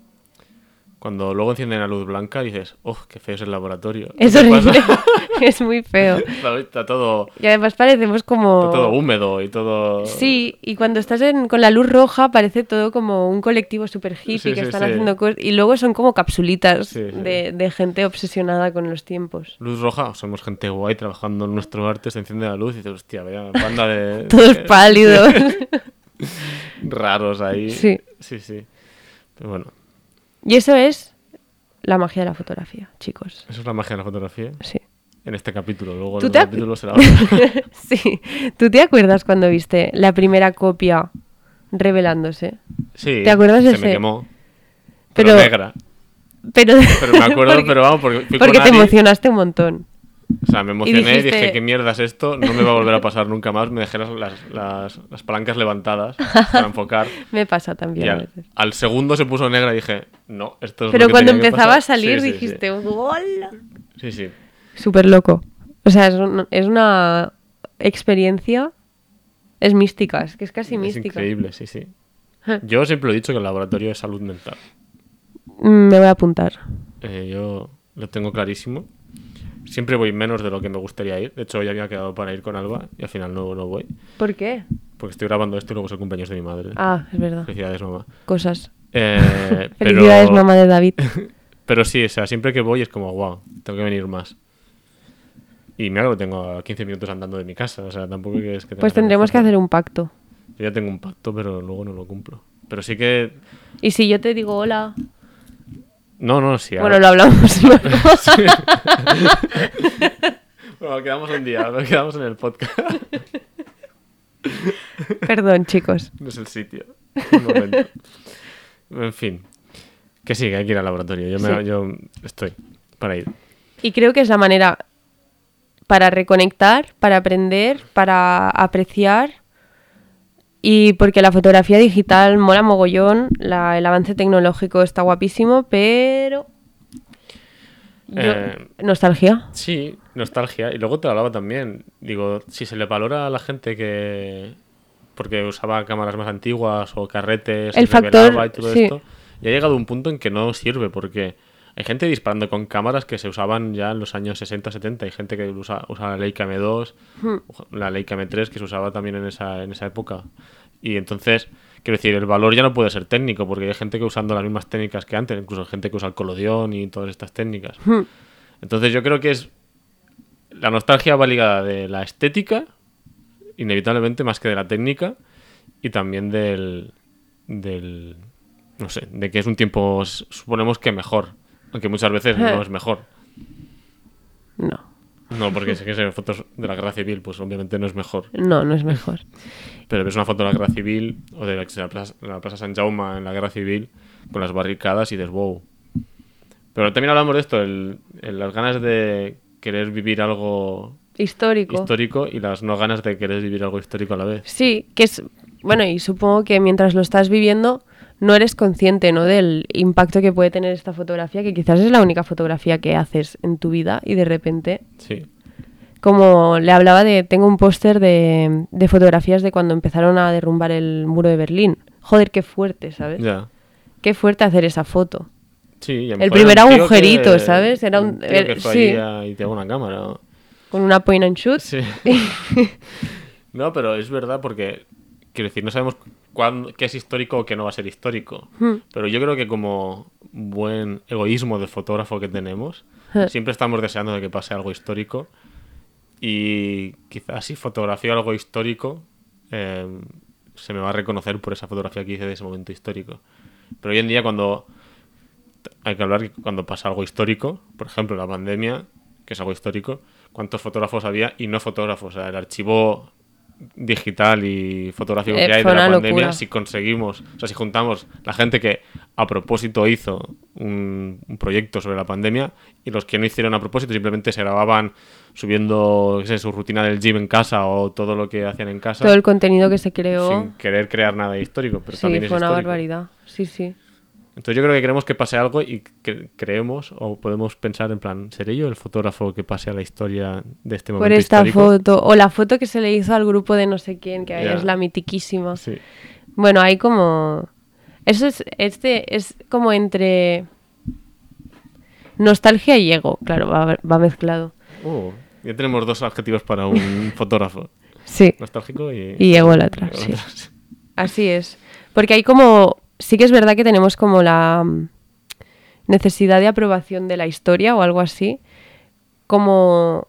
cuando luego encienden la luz blanca, dices, ¡oh, qué feo es el laboratorio! Es ¿Qué horrible. es muy feo. Está- todo, Y además parecemos como. está todo húmedo y todo... Sí, y cuando estás en- con la luz roja parece todo como un colectivo super hippie Sí, que sí, están sí. haciendo cosas. Y luego son como capsulitas. De, de gente obsesionada con los tiempos. Luz roja, somos gente guay trabajando en nuestro arte, se enciende la luz y dices, hostia, vaya banda de... Todos pálidos. raros ahí. Sí. Sí, sí. Pero bueno, y eso es la magia de la fotografía, chicos. eso es la magia de la fotografía Sí. en este capítulo. Luego ¿Tú el te capítulo será otro. sí. ¿Tú te acuerdas cuando viste la primera copia revelándose? Sí, ¿Te acuerdas de se me quemó. Pero, Pero- negra. Pero, Pero me acuerdo, porque, pero vamos, porque porque te emocionaste un montón. O sea, me emocioné y dijiste- dije, ¿qué mierda es esto? No me va a volver a pasar nunca más. Me dejé las, las, las- palancas levantadas para enfocar. Me pasa también a al, veces. al segundo se puso negra y dije, no, esto es lo Pero que cuando tenía que empezaba a pasar". salir Sí, dijiste, ¡hola! Sí, sí. Súper loco. O sea, es, un- es una experiencia. Es mística, es que es casi Es mística. increíble, sí, sí. Yo siempre lo he dicho que el laboratorio es salud mental. Mm, Me voy a apuntar. Eh, yo lo tengo clarísimo. Siempre voy menos de lo que me gustaría ir. De hecho, hoy había quedado para ir con Alba y al final no, no voy. ¿Por qué? Porque estoy grabando esto y luego es el cumpleaños de mi madre. Ah, es verdad. Felicidades, mamá. Cosas. Eh, Felicidades, pero, mamá de David. Pero sí, o sea, siempre que voy es como, wow, tengo que venir más. Y mira que lo tengo a 15 minutos andando de mi casa. O sea, tampoco es que tenga Pues tendremos que hacer hacer un pacto. Yo ya tengo un pacto, pero luego no lo cumplo. Pero sí que. Y si yo te digo hola. No, no, sí. Bueno, ahora- lo hablamos luego. Bueno, quedamos un día, nos quedamos en el podcast. Perdón, chicos. No es el sitio. Un momento. En fin. Que sí, que hay que ir al laboratorio. Yo, me- Sí. yo estoy para ir. Y creo que es la manera para reconectar, para aprender, para apreciar. Y porque la fotografía digital mola mogollón, la- el avance tecnológico está guapísimo, pero... yo- Eh, Nostalgia. Sí, nostalgia. Y luego te hablaba también. Digo, si se le valora a la gente que. Porque usaba cámaras más antiguas o carretes, El y factor, y todo sí. esto. Y ha llegado un punto en que no sirve porque hay gente disparando con cámaras que se usaban ya en los años 60-70. Hay gente que usa, usa la Leica M2, Hmm. la Leica M3 que se usaba también en esa, en esa época. Y entonces, quiero decir, el valor ya no puede ser técnico porque hay gente que usando las mismas técnicas que antes, incluso gente que usa el colodión y todas estas técnicas. Hmm. Entonces yo creo que es la nostalgia va ligada de la estética, inevitablemente más que de la técnica, y también del, del no sé, de que es un tiempo, suponemos que mejor, aunque muchas veces no es mejor. No, No, porque sé que se ven fotos de la guerra civil, pues obviamente no es mejor. no, no es mejor. Pero ves una foto de la guerra civil o de la, la plaza, la plaza San Jaume en la guerra civil con las barricadas y dices, wow. Pero también hablamos de esto, el, el- las ganas de querer vivir algo Histórico. histórico y las no ganas de querer vivir algo histórico a la vez. Sí, que es... Bueno, y supongo que mientras lo estás viviendo no eres consciente ¿no? del impacto que puede tener esta fotografía, que quizás es la única fotografía que haces en tu vida y de repente Sí, como le hablaba de, tengo un póster de, de fotografías de cuando empezaron a derrumbar el muro de Berlín. Joder, qué fuerte, ¿sabes? ya. Qué fuerte hacer esa foto. Sí, El primer agujerito, que- ¿sabes? Era un- tío que fue sí. allí a- y te hago una cámara. ¿no? Con una point and shoot. Sí. no, pero es verdad porque, quiero decir, no sabemos cuándo, qué es histórico o qué no va a ser histórico. Hmm. Pero yo creo que como buen egoísmo de fotógrafo que tenemos, Eh. siempre estamos deseando de que pase algo histórico. Y quizás si fotografío algo histórico, eh, se me va a reconocer por esa fotografía que hice de ese momento histórico. Pero hoy en día cuando hay que hablar que cuando pasa algo histórico, por ejemplo la pandemia, que es algo histórico, cuántos fotógrafos había y no fotógrafos. O sea, el archivo digital y fotográfico Eh, que hay fue de la pandemia, locura. si conseguimos, o sea, si juntamos la gente que a propósito hizo un, un proyecto sobre la pandemia y los que no hicieron a propósito simplemente se grababan subiendo sé, su rutina del gym en casa o todo lo que hacían en casa Todo el contenido que se creó. sin querer crear nada histórico, pero sí, también es fue una histórico. barbaridad. Sí, sí. Entonces yo creo que queremos que pase algo y que creemos o podemos pensar en plan, ¿seré yo el fotógrafo que pase a la historia de este momento Por esta histórico? foto. O la foto que se le hizo al grupo de no sé quién, que es la mitiquísima. Sí. Bueno, hay como. Eso es. Este es como entre. Nostalgia y ego. Claro, va, va mezclado. Uh, ya tenemos dos adjetivos para un fotógrafo. Sí. Nostálgico y... Y ególatra, sí. Así es. Porque hay como. Sí que es verdad que tenemos como la mm, necesidad de aprobación de la historia o algo así. Como.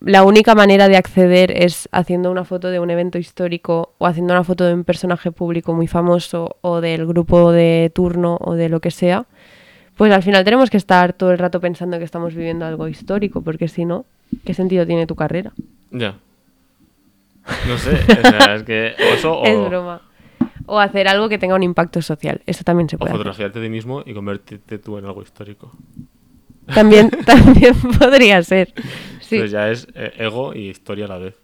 La única manera de acceder es haciendo una foto de un evento histórico o haciendo una foto de un personaje público muy famoso o del grupo de turno o de lo que sea. Pues al final tenemos que estar todo el rato pensando que estamos viviendo algo histórico, porque si no, ¿qué sentido tiene tu carrera? Ya. No sé, o sea, es que o eso o, Es broma. O hacer algo que tenga un impacto social. Eso también se o puede. hacer. fotografiarte a ti mismo y convertirte tú en algo histórico. También, también podría ser. Sí, ya es eh, ego y historia a la vez.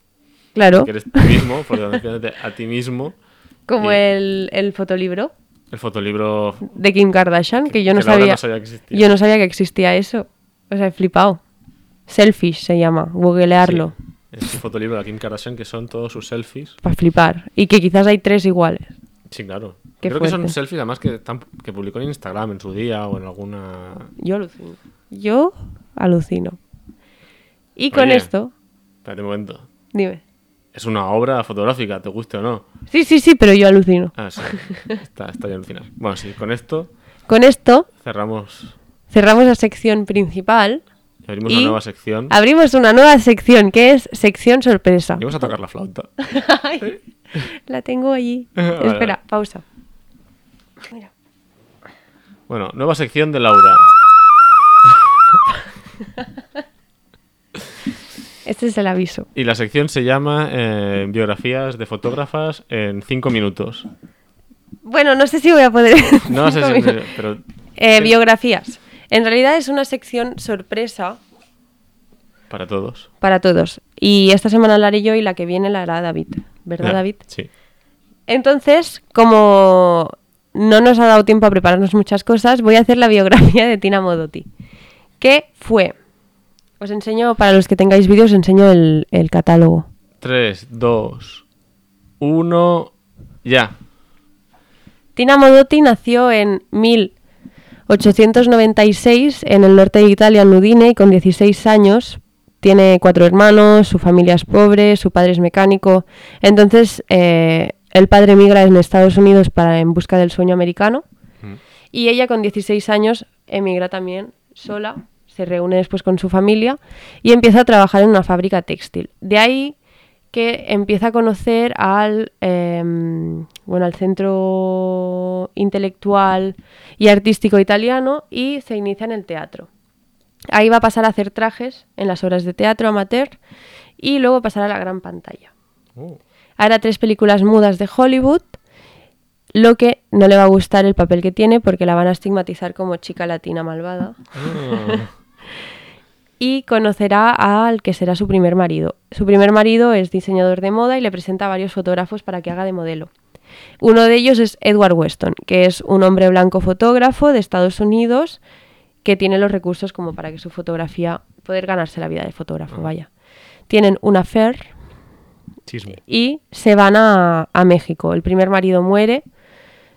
claro. Que eres tú mismo, fotografíate a ti mismo. Como y- el, el fotolibro El fotolibro de Kim Kardashian, que yo no que sabía. no sabía que existía. Yo no sabía que existía eso. O sea, he flipado. Selfish se llama. Googlearlo. Sí, es un fotolibro de Kim Kardashian que son todos sus selfies. Para flipar. Y que quizás hay tres iguales. Sí, claro. Qué Creo que son selfies además que, que publicó en Instagram en su día o en alguna... Yo alucino. Yo alucino. Y con Oye. esto, Espérate un momento. dime. Es una obra fotográfica, te guste o no. Sí, sí, sí, pero yo alucino. Ah, sí. está, está ya alucinar. Bueno, sí, con esto Con esto cerramos cerramos la sección principal. y abrimos Y una nueva sección. Abrimos una nueva sección que es sección sorpresa. Y vamos a tocar la flauta. la tengo allí. Vale, Espera, vale. pausa. Bueno, nueva sección de Laura. Este es el aviso. Y la sección se llama eh, Biografías de fotógrafas en 5 minutos. Bueno, no sé si voy a poder. No sé si... Pero Eh, sí. biografías. En realidad es una sección sorpresa para todos. para todos. Y esta semana la haré yo y la que viene la hará David. ¿Verdad, David? Sí. Entonces, como no nos ha dado tiempo a prepararnos muchas cosas, voy a hacer la biografía de Tina Modotti. Que fue. Os enseño, para los que tengáis vídeos, os enseño el, el catálogo. 3, 2, 1, ya. Tina Modotti nació en 1896 en el norte de Italia, en Udine, y con 16 años tiene cuatro hermanos, su familia es pobre, su padre es mecánico. Entonces, eh, el padre emigra en Estados Unidos para en busca del sueño americano Mm. y ella con 16 años emigra también sola, se reúne después con su familia y empieza a trabajar en una fábrica textil. De ahí que empieza a conocer al, em, bueno, al centro intelectual y artístico italiano y se inicia en el teatro. Ahí va a pasar a hacer trajes en las obras de teatro amateur y luego pasar a la gran pantalla. Oh. Hará tres películas mudas de Hollywood, lo que no le va a gustar el papel que tiene porque la van a estigmatizar como chica latina malvada. Ah. Y conocerá al que será su primer marido. Su primer marido es diseñador de moda y le presenta a varios fotógrafos para que haga de modelo. Uno de ellos es Edward Weston, que es un hombre blanco fotógrafo de Estados Unidos que tiene los recursos como para que su fotografía, poder ganarse la vida de fotógrafo, vaya. Tienen una affair, Chisme. y se van a, a México. El primer marido muere,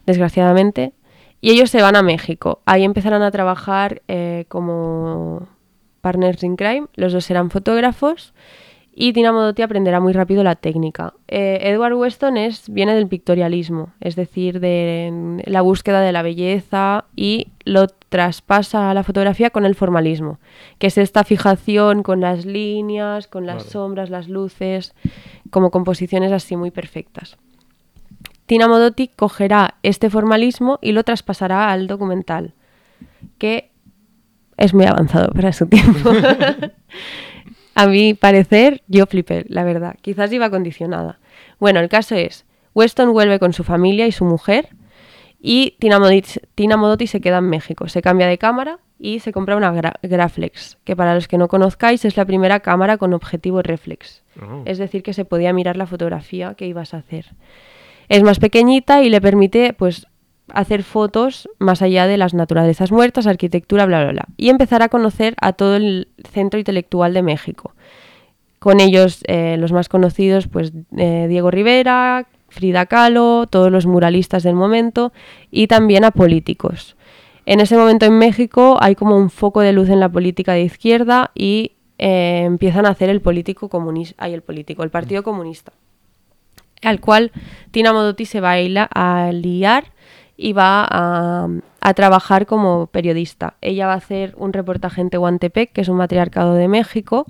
desgraciadamente, y ellos se van a México. Ahí empezarán a trabajar eh, como partners in crime. Los dos serán fotógrafos y Tina Modotti aprenderá muy rápido la técnica. Eh, Edward Weston es, viene del pictorialismo, es decir, de la búsqueda de la belleza y lo traspasa a la fotografía con el formalismo, que es esta fijación con las líneas, con las Vale. sombras, las luces, como composiciones así muy perfectas. Tina Modotti cogerá este formalismo y lo traspasará al documental, que es muy avanzado para su tiempo. A mi parecer, yo flipé, la verdad. Quizás iba condicionada. Bueno, el caso es, Weston vuelve con su familia y su mujer y Tina Modotti, Tina Modotti se queda en México. Se cambia de cámara y se compra una gra- Graflex, que para los que no conozcáis es la primera cámara con objetivo reflex. Oh. Es decir, que se podía mirar la fotografía que ibas a hacer. Es más pequeñita y le permite pues hacer fotos más allá de las naturalezas muertas, arquitectura, bla, bla, bla. Y empezar a conocer a todo el centro intelectual de México. Con ellos, eh, los más conocidos, pues eh, Diego Rivera, Frida Kahlo, todos los muralistas del momento y también a políticos. En ese momento en México hay como un foco de luz en la política de izquierda y eh, empiezan a hacer el político comunista, el político, el Partido Comunista, al cual Tina Modotti se va a, a liar y va a, trabajar como periodista. Ella va a hacer un reportaje en Tehuantepec, que es un matriarcado de México,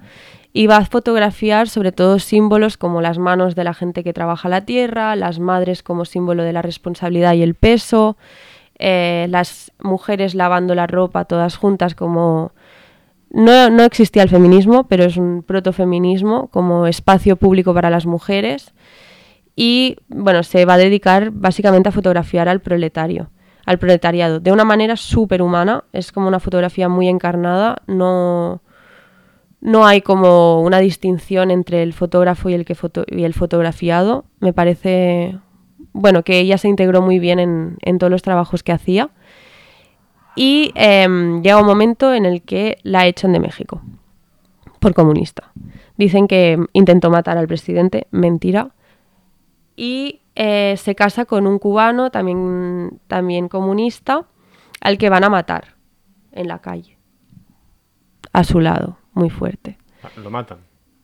y va a fotografiar sobre todo símbolos como las manos de la gente que trabaja la tierra, las madres como símbolo de la responsabilidad y el peso, eh, las mujeres lavando la ropa todas juntas como... No, no existía el feminismo, pero es un protofeminismo como espacio público para las mujeres y bueno, se va a dedicar básicamente a fotografiar al proletario, al proletariado, de una manera súper humana, es como una fotografía muy encarnada, no, no hay como una distinción entre el fotógrafo y el, que foto- y el fotografiado, me parece, bueno, que ella se integró muy bien en, en todos los trabajos que hacía y em, llega un momento en el que la echan de México por comunista. Dicen que intentó matar al presidente, mentira. Y eh, se casa con un cubano, también, también comunista, al que van a matar en la calle. A su lado, muy fuerte. Ah, Lo matan.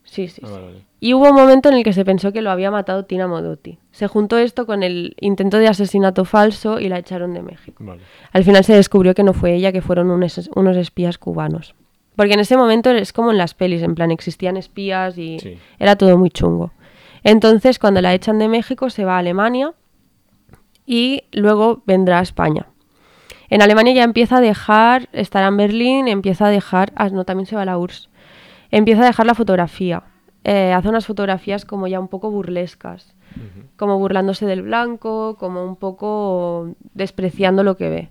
Sí, sí, Ah, sí. vale, vale. Y hubo un momento en el que se pensó que lo había matado Tina Modotti. Se juntó esto con el intento de asesinato falso y la echaron de México. Vale. Al final se descubrió que no fue ella, que fueron unos, unos espías cubanos. Porque en ese momento es como en las pelis, en plan existían espías y Sí. era todo muy chungo. Entonces, cuando la echan de México, se va a Alemania y luego vendrá a España. En Alemania ya empieza a dejar, estará en Berlín, empieza a dejar, ah, no, también se va a la URSS, empieza a dejar la fotografía. Eh, hace unas fotografías como ya un poco burlescas, como burlándose del blanco, como un poco despreciando lo que ve.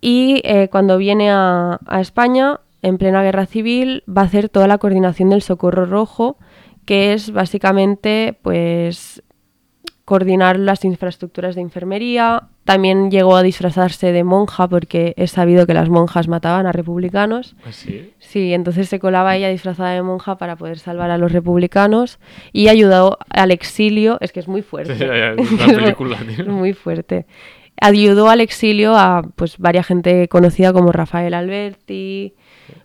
Y eh, cuando viene a, a España, en plena guerra civil, va a hacer toda la coordinación del Socorro Rojo, que es básicamente pues coordinar las infraestructuras de enfermería. También llegó a disfrazarse de monja porque es sabido que las monjas mataban a republicanos. Así. Sí, entonces se colaba ella disfrazada de monja para poder salvar a los republicanos y ayudó al exilio, es que es muy fuerte. Es una película, tío. es muy fuerte. Ayudó al exilio a pues varias gente conocida como Rafael Alberti.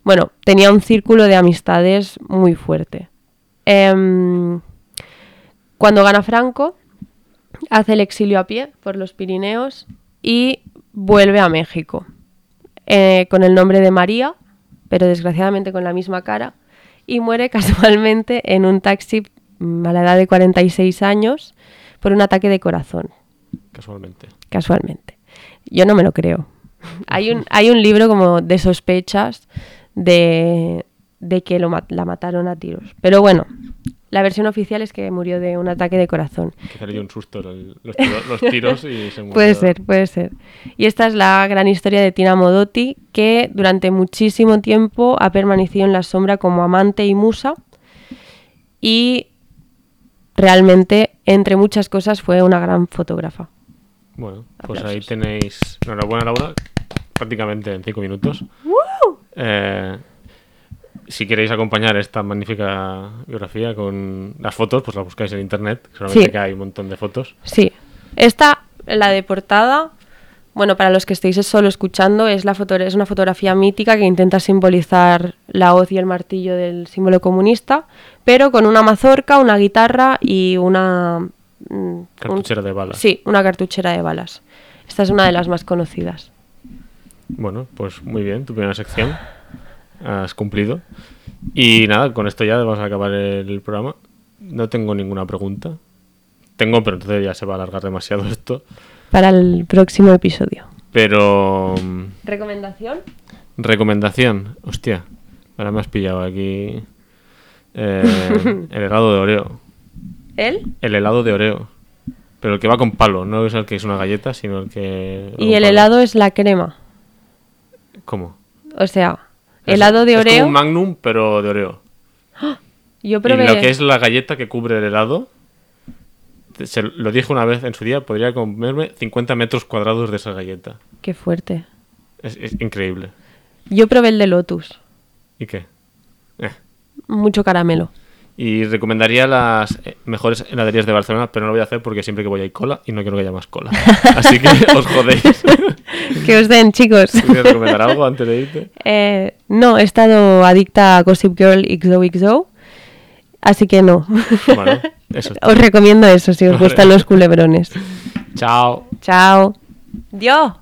Bueno, tenía un círculo de amistades muy fuerte. Em, cuando gana Franco, hace el exilio a pie por los Pirineos y vuelve a México eh, con el nombre de María, pero desgraciadamente con la misma cara, y muere casualmente en un taxi mm, a la edad de 46 años por un ataque de corazón, Casualmente. casualmente. Yo no me lo creo. Hay un, hay un libro como de sospechas de, de que lo, la mataron a tiros. Pero bueno, la versión oficial es que murió de un ataque de corazón. Quizá le dio un susto el- los, tiro- los tiros y se murió. Puede ser, puede ser. Y esta es la gran historia de Tina Modotti, que durante muchísimo tiempo ha permanecido en la sombra como amante y musa. Y realmente, entre muchas cosas, fue una gran fotógrafa. Bueno, pues ahí tenéis. Enhorabuena, Laura. Prácticamente en cinco minutos. Eh, si queréis acompañar esta magnífica biografía con las fotos, pues las buscáis en internet. Seguramente Sí. que hay un montón de fotos. Sí. Esta, la de portada, bueno, para los que estéis solo escuchando, es, la foto es una fotografía mítica que intenta simbolizar la hoz y el martillo del símbolo comunista, pero con una mazorca, una guitarra y una... mm, un- Cartuchera de balas. Sí, una cartuchera de balas. Esta es una de las más conocidas. Bueno, pues muy bien, tu primera sección. Has cumplido. Y nada, con esto ya vamos a acabar el programa. No tengo ninguna pregunta. Tengo, pero entonces ya se va a alargar demasiado esto. Para el próximo episodio. Pero. ¿Recomendación? Recomendación. Hostia, ahora me has pillado aquí. Eh, el helado de Oreo. ¿Él? El helado de Oreo. Pero el que va con palo, no es el que es una galleta, sino el que... Y el palo. helado es la crema. ¿Cómo? O sea, helado de Es como Oreo. un magnum, pero de Oreo. Yo Y probé. lo que es la galleta que cubre el helado, se lo dije una vez en su día, podría comerme 50 metros cuadrados de esa galleta. Qué fuerte. Es, es increíble. Yo probé el de Lotus. ¿Y qué? Eh. Mucho caramelo. Y recomendaría las eh, mejores heladerías de Barcelona, pero no lo voy a hacer porque siempre que voy hay cola y no quiero que haya más cola. Así que os jodéis. que os den, chicos. ¿Quieres recomendar algo antes de irte? Eh, no, he estado adicta a Gossip Girl XOXO. Así que no. Bueno, eso. os recomiendo eso si os Vale. gustan los culebrones. Chao. Chao. Dios.